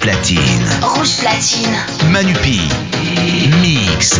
Platine. Rouge Platine. Manupi. Mix.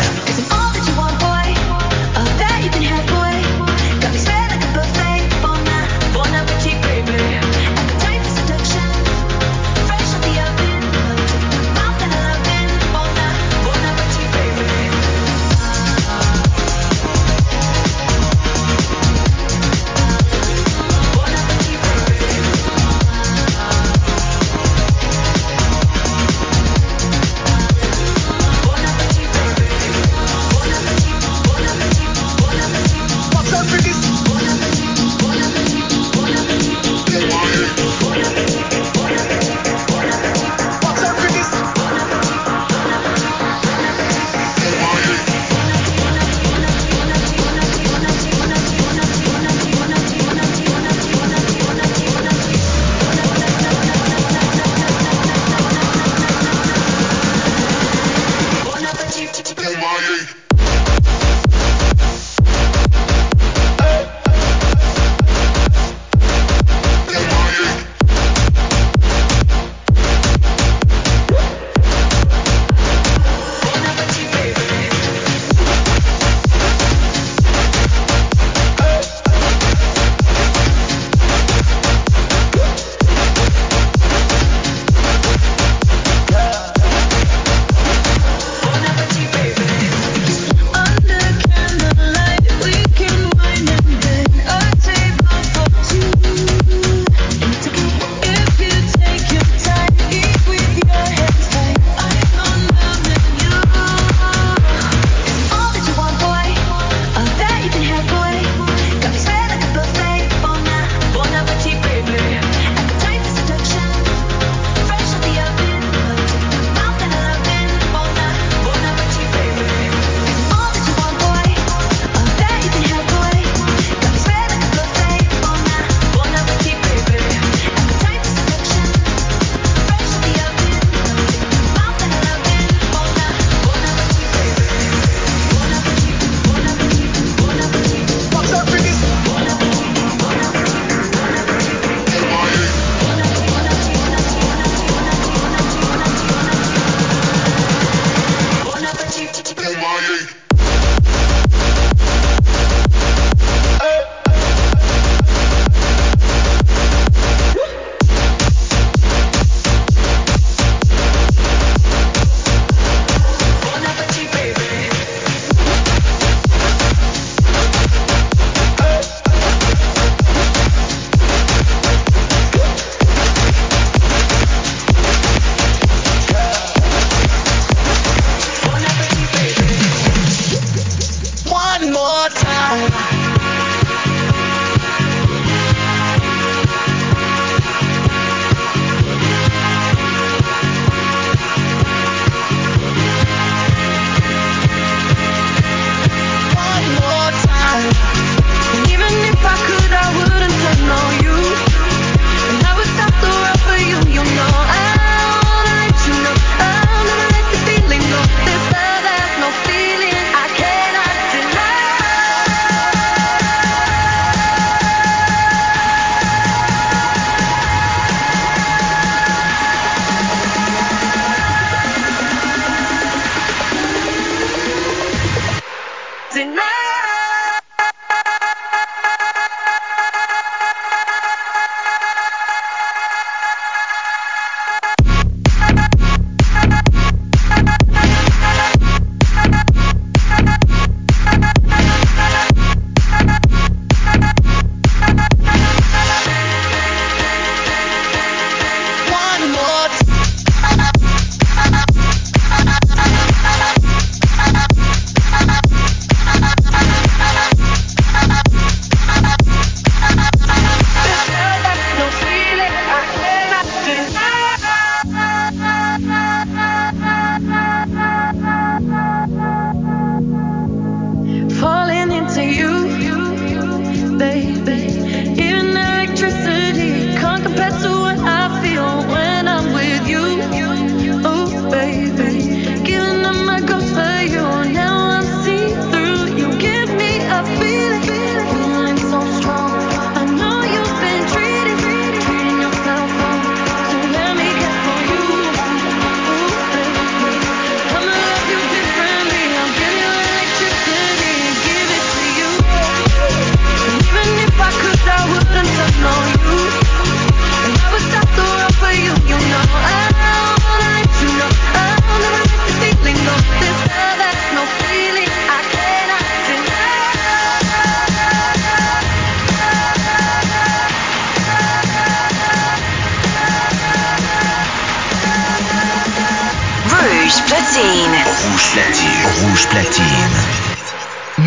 platine.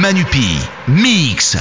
Manupi, mix.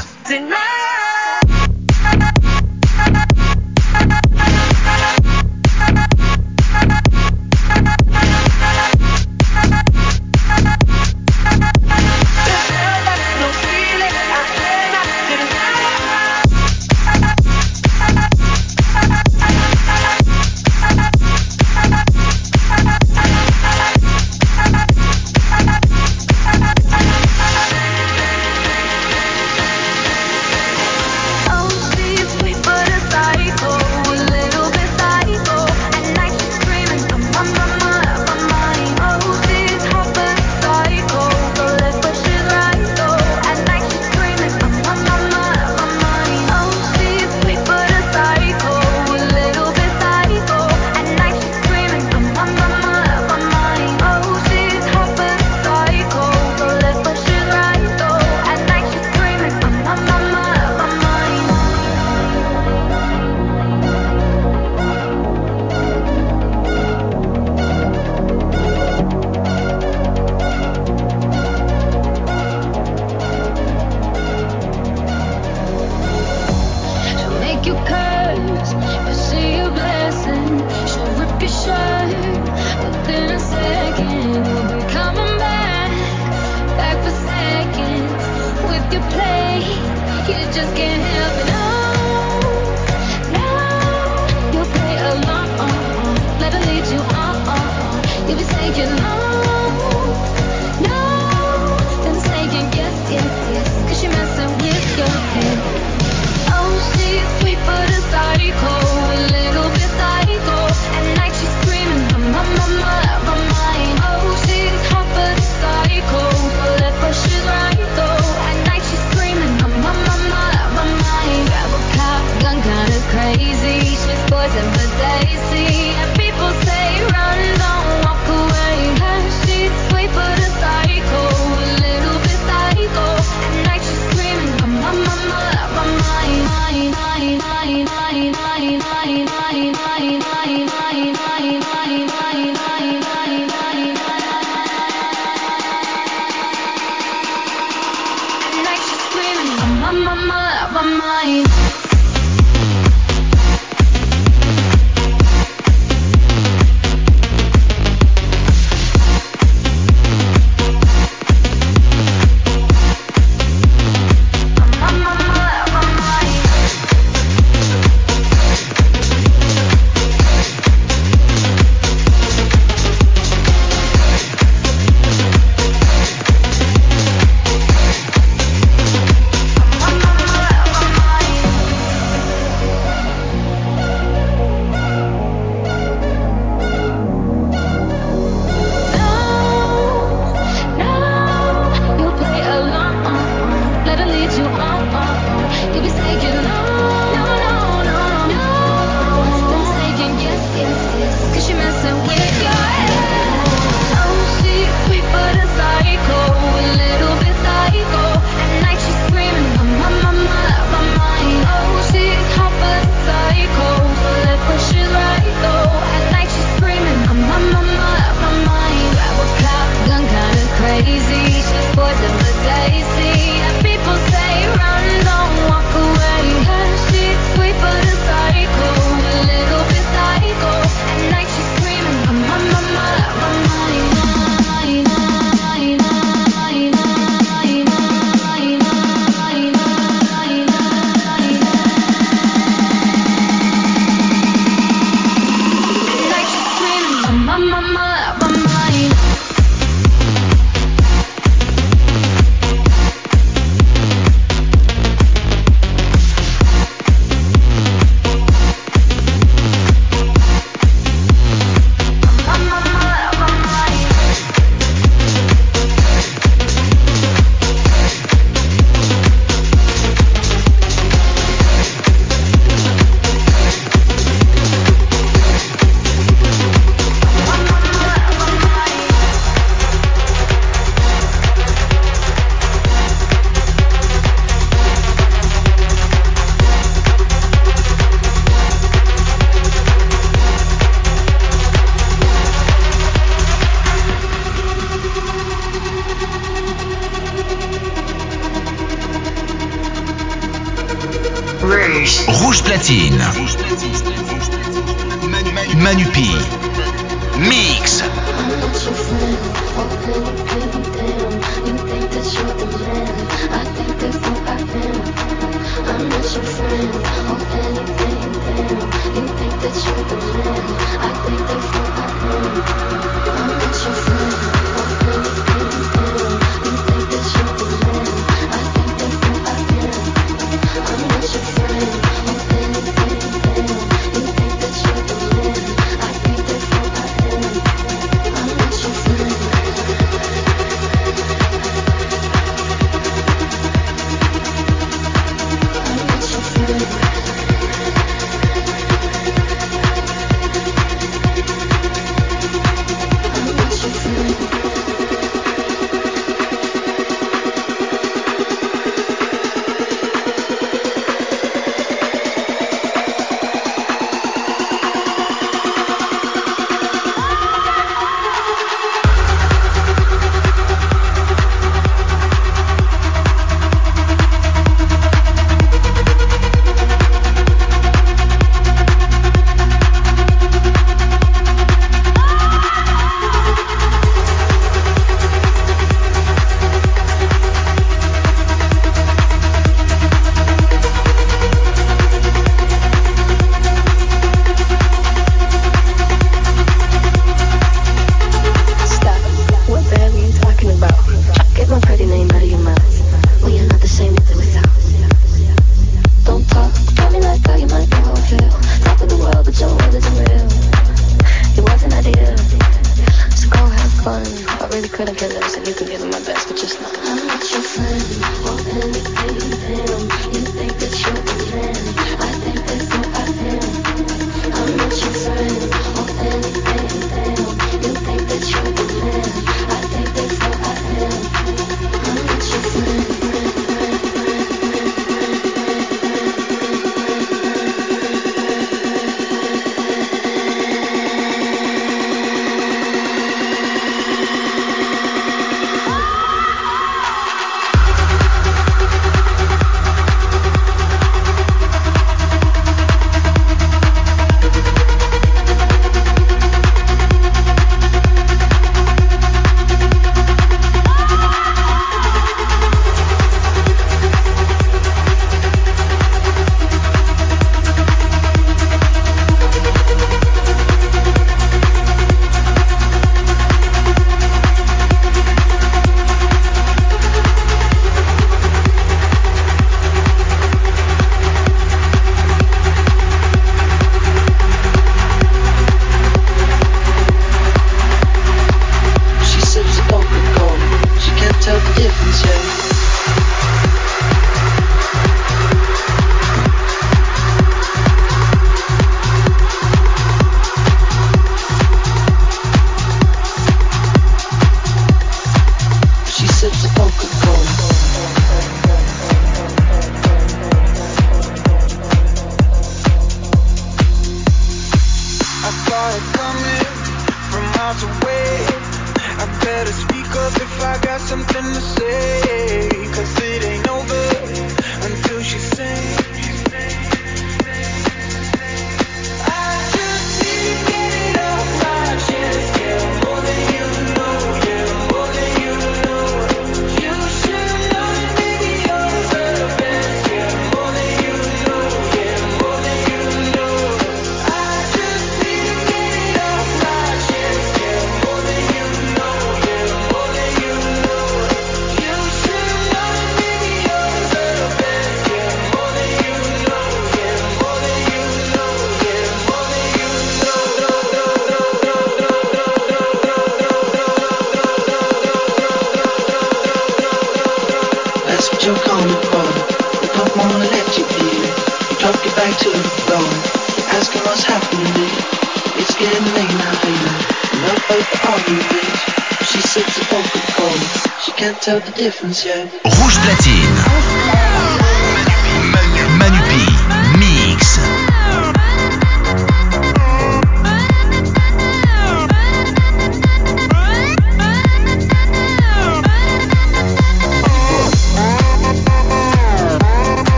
Rouge platine.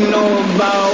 Know,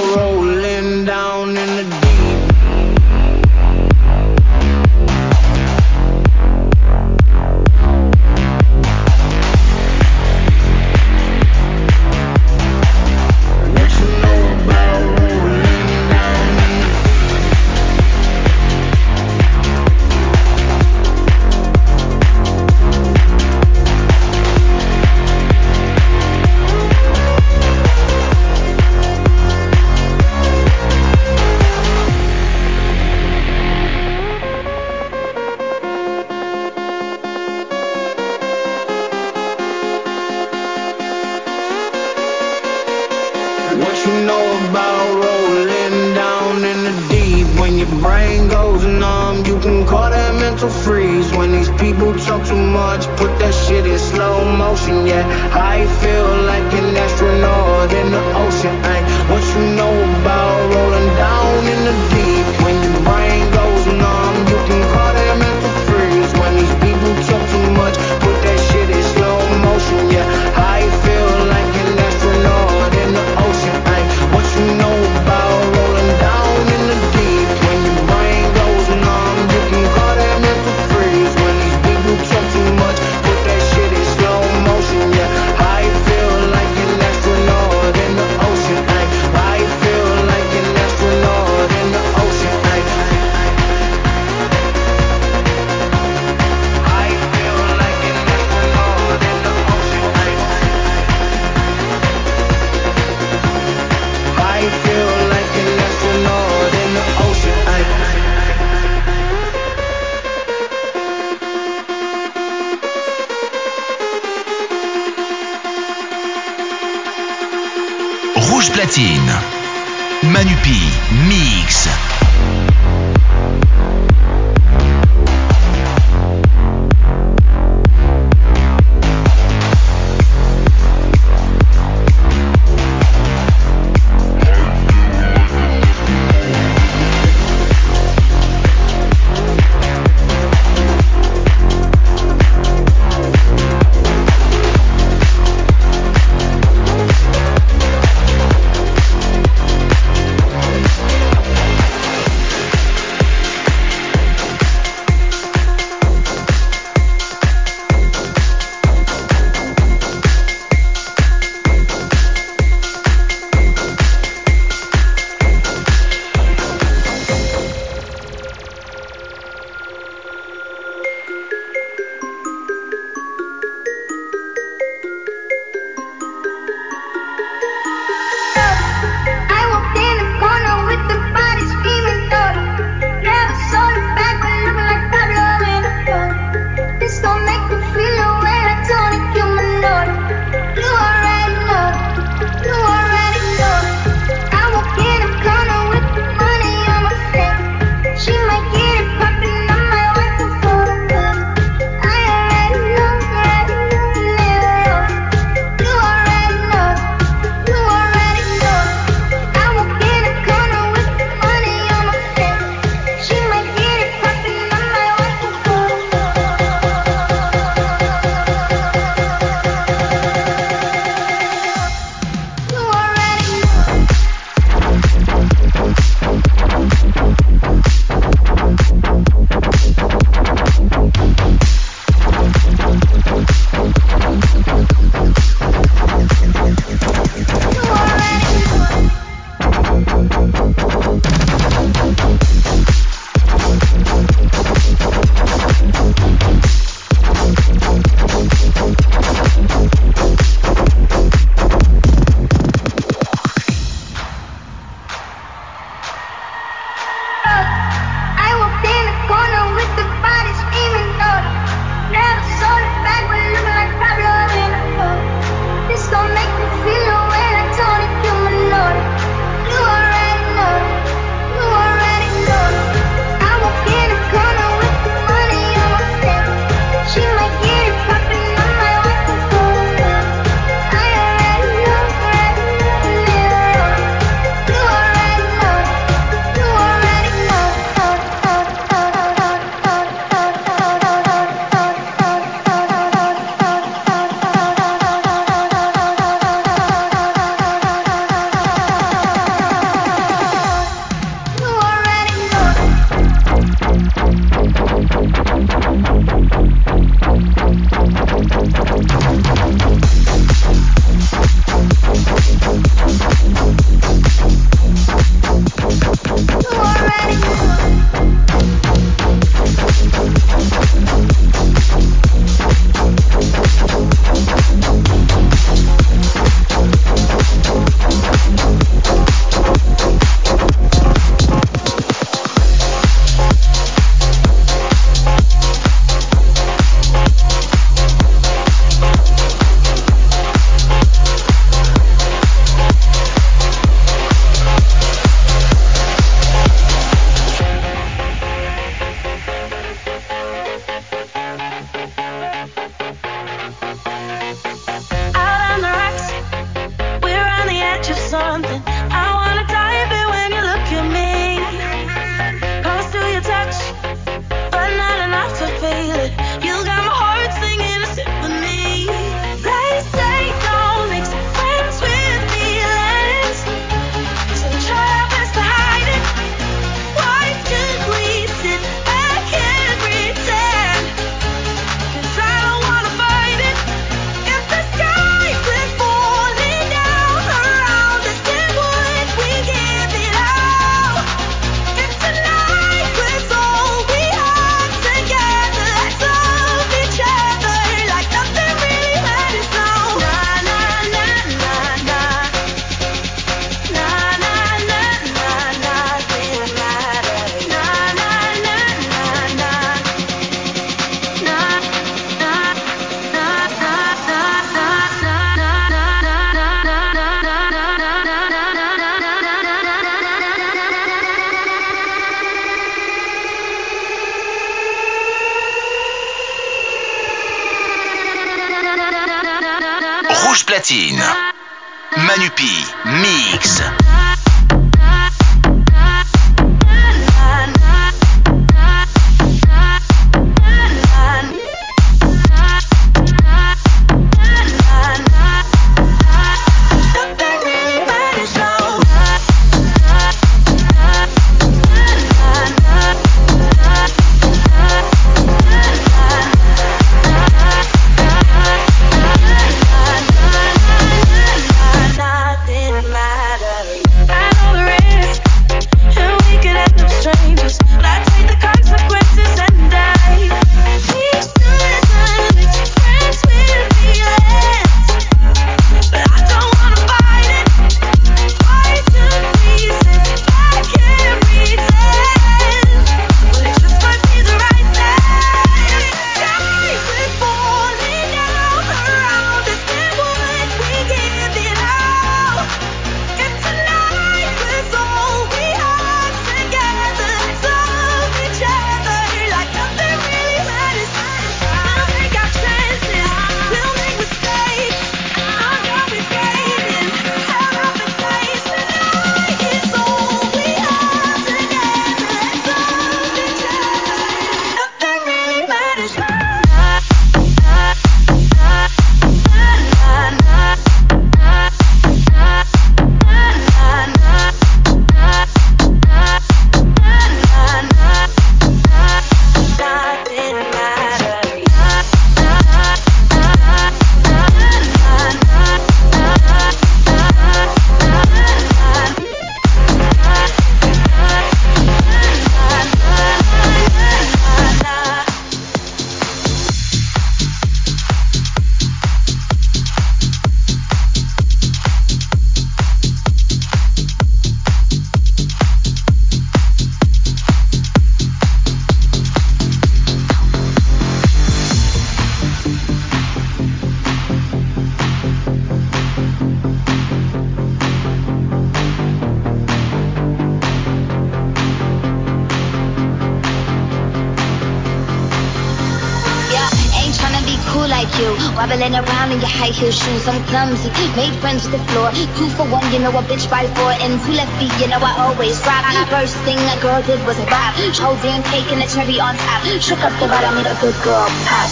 Made friends with the floor. Two for one, you know a bitch by four. And two left feet, you know I always rock. First thing a girl did was rap. Whole damn cake and a cherry on top. Shook up the bottom, made a good girl pop.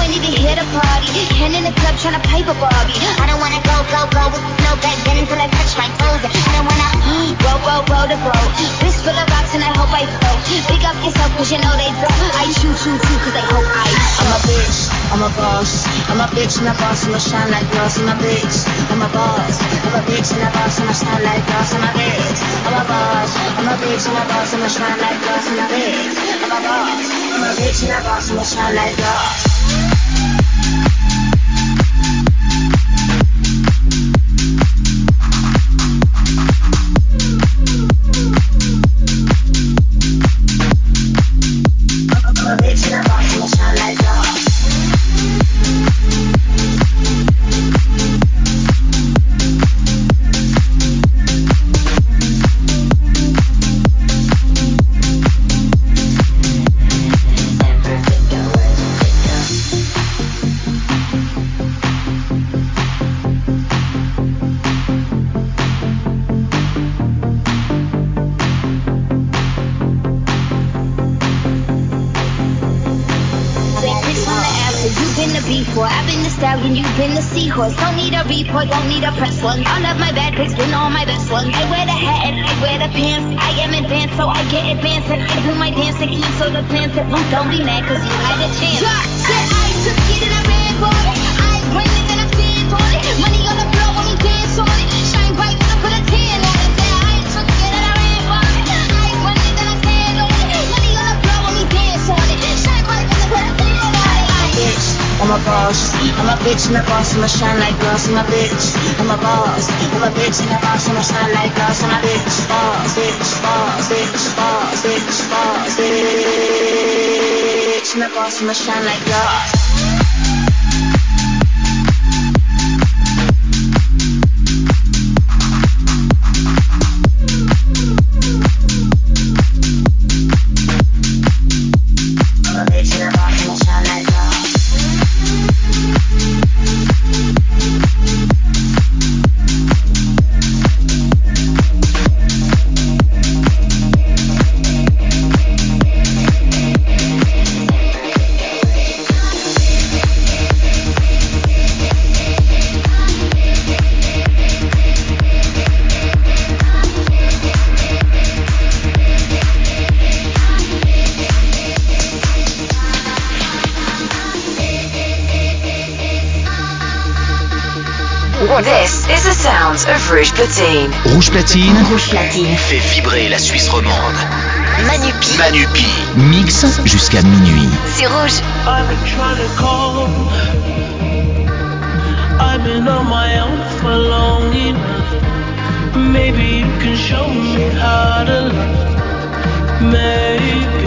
20 to hit a party. Hen in the club trying to pipe a Barbie. I don't wanna go, go, go with no back then until I touch my toes. I don't wanna roll, roll, roll the boat. Wrist full of and I hope I float. Big up yourself cause you know they don't. I shoot, shoot, shoot cause they hope I shoot. I'm a bitch, I'm a boss. I'm a bitch and a boss, and I'ma shine like glass. I'm a bitch. I'm a boss. I'm a bitch and a boss. and I'ma shine like glass. I'm a bitch. I'm a boss. I'm a bitch and a boss. and I'ma shine like glass. I'm a bitch. I'm a boss. I'm a bitch and a boss. and I'ma shine like glass. Seahorse. Don't need a report, don't need a press one. All of my bad pics been all my best ones. I wear the hat and I wear the pants. I am advanced, so I get advanced. And I do my dance to cancel the plans. That don't be mad, cause you had a chance. Yeah. Boss. I'm a bitch and a boss, shine like glass. I'm a bitch, I'm a boss. I'm a bitch and a boss, I'ma shine like glass. I'm a bitch, boss, bitch, boss, bitch, boss, bitch, boss, bitch, and a boss, I'ma shine like glass. Platine. Rouge Platine. Fait vibrer la Suisse romande. Manupi. Manupi. Mix jusqu'à minuit. C'est Rouge. I've been trying to call. I've been on my own for long enough. Maybe you can show me how to love. Maybe.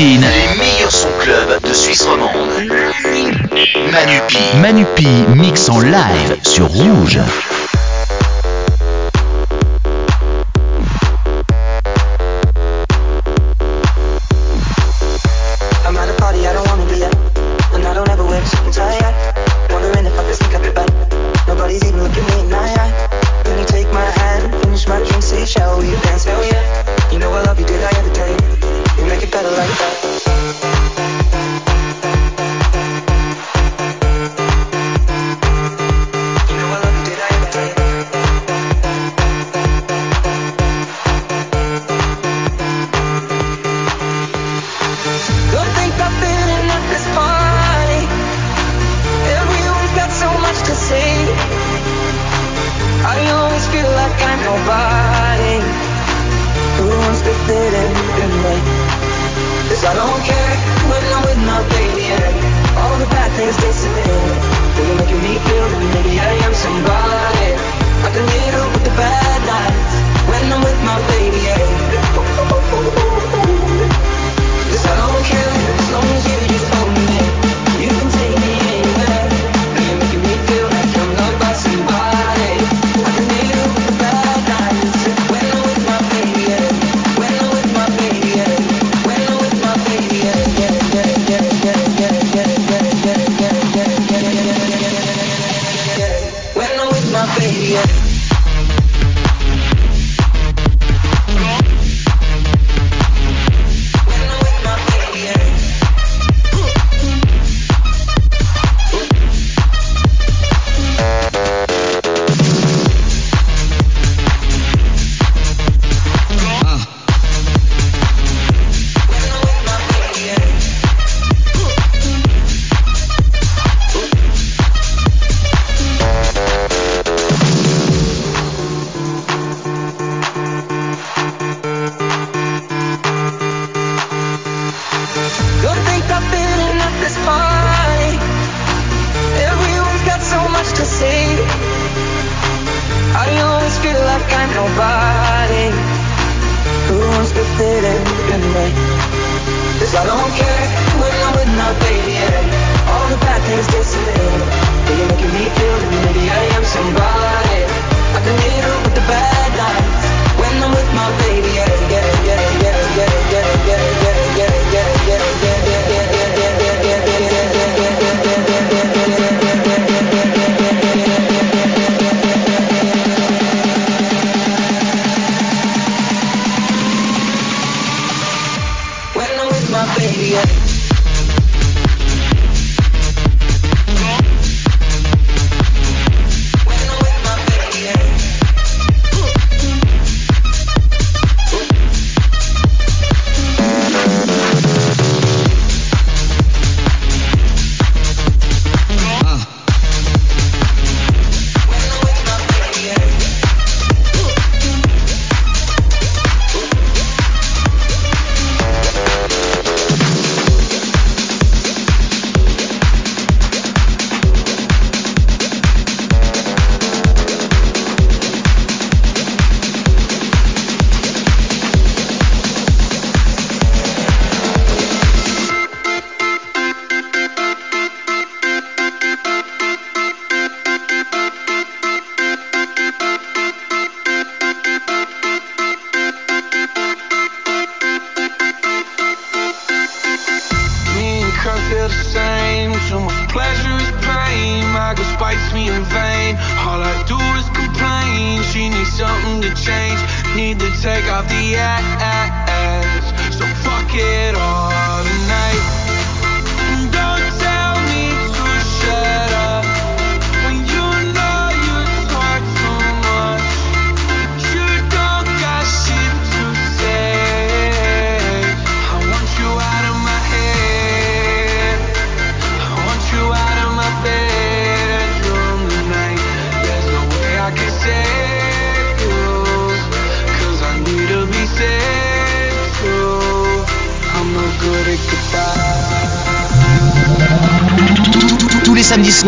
Rouge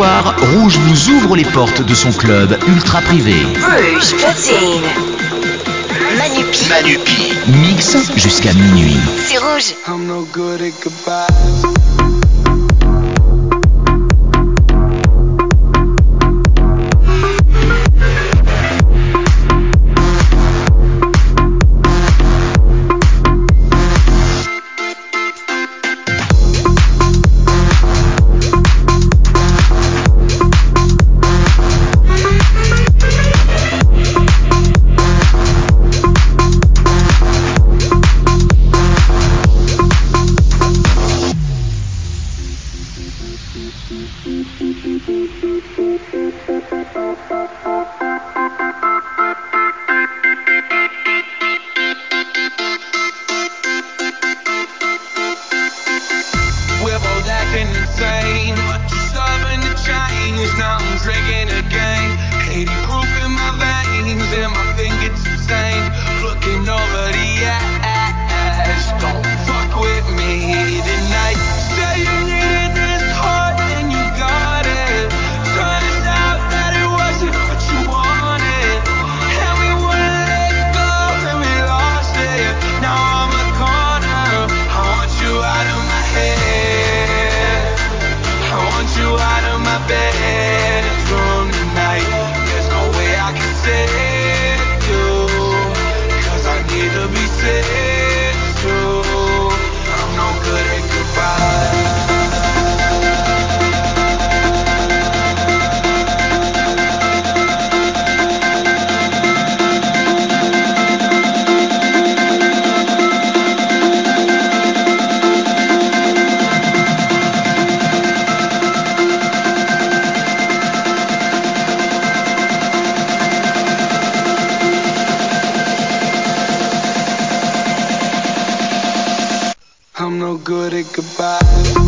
soir, Rouge vous ouvre les portes de son club ultra privé. Rouge Platine. Manupi. Manupi. Mix jusqu'à minuit. C'est rouge. I'm no good at goodbye.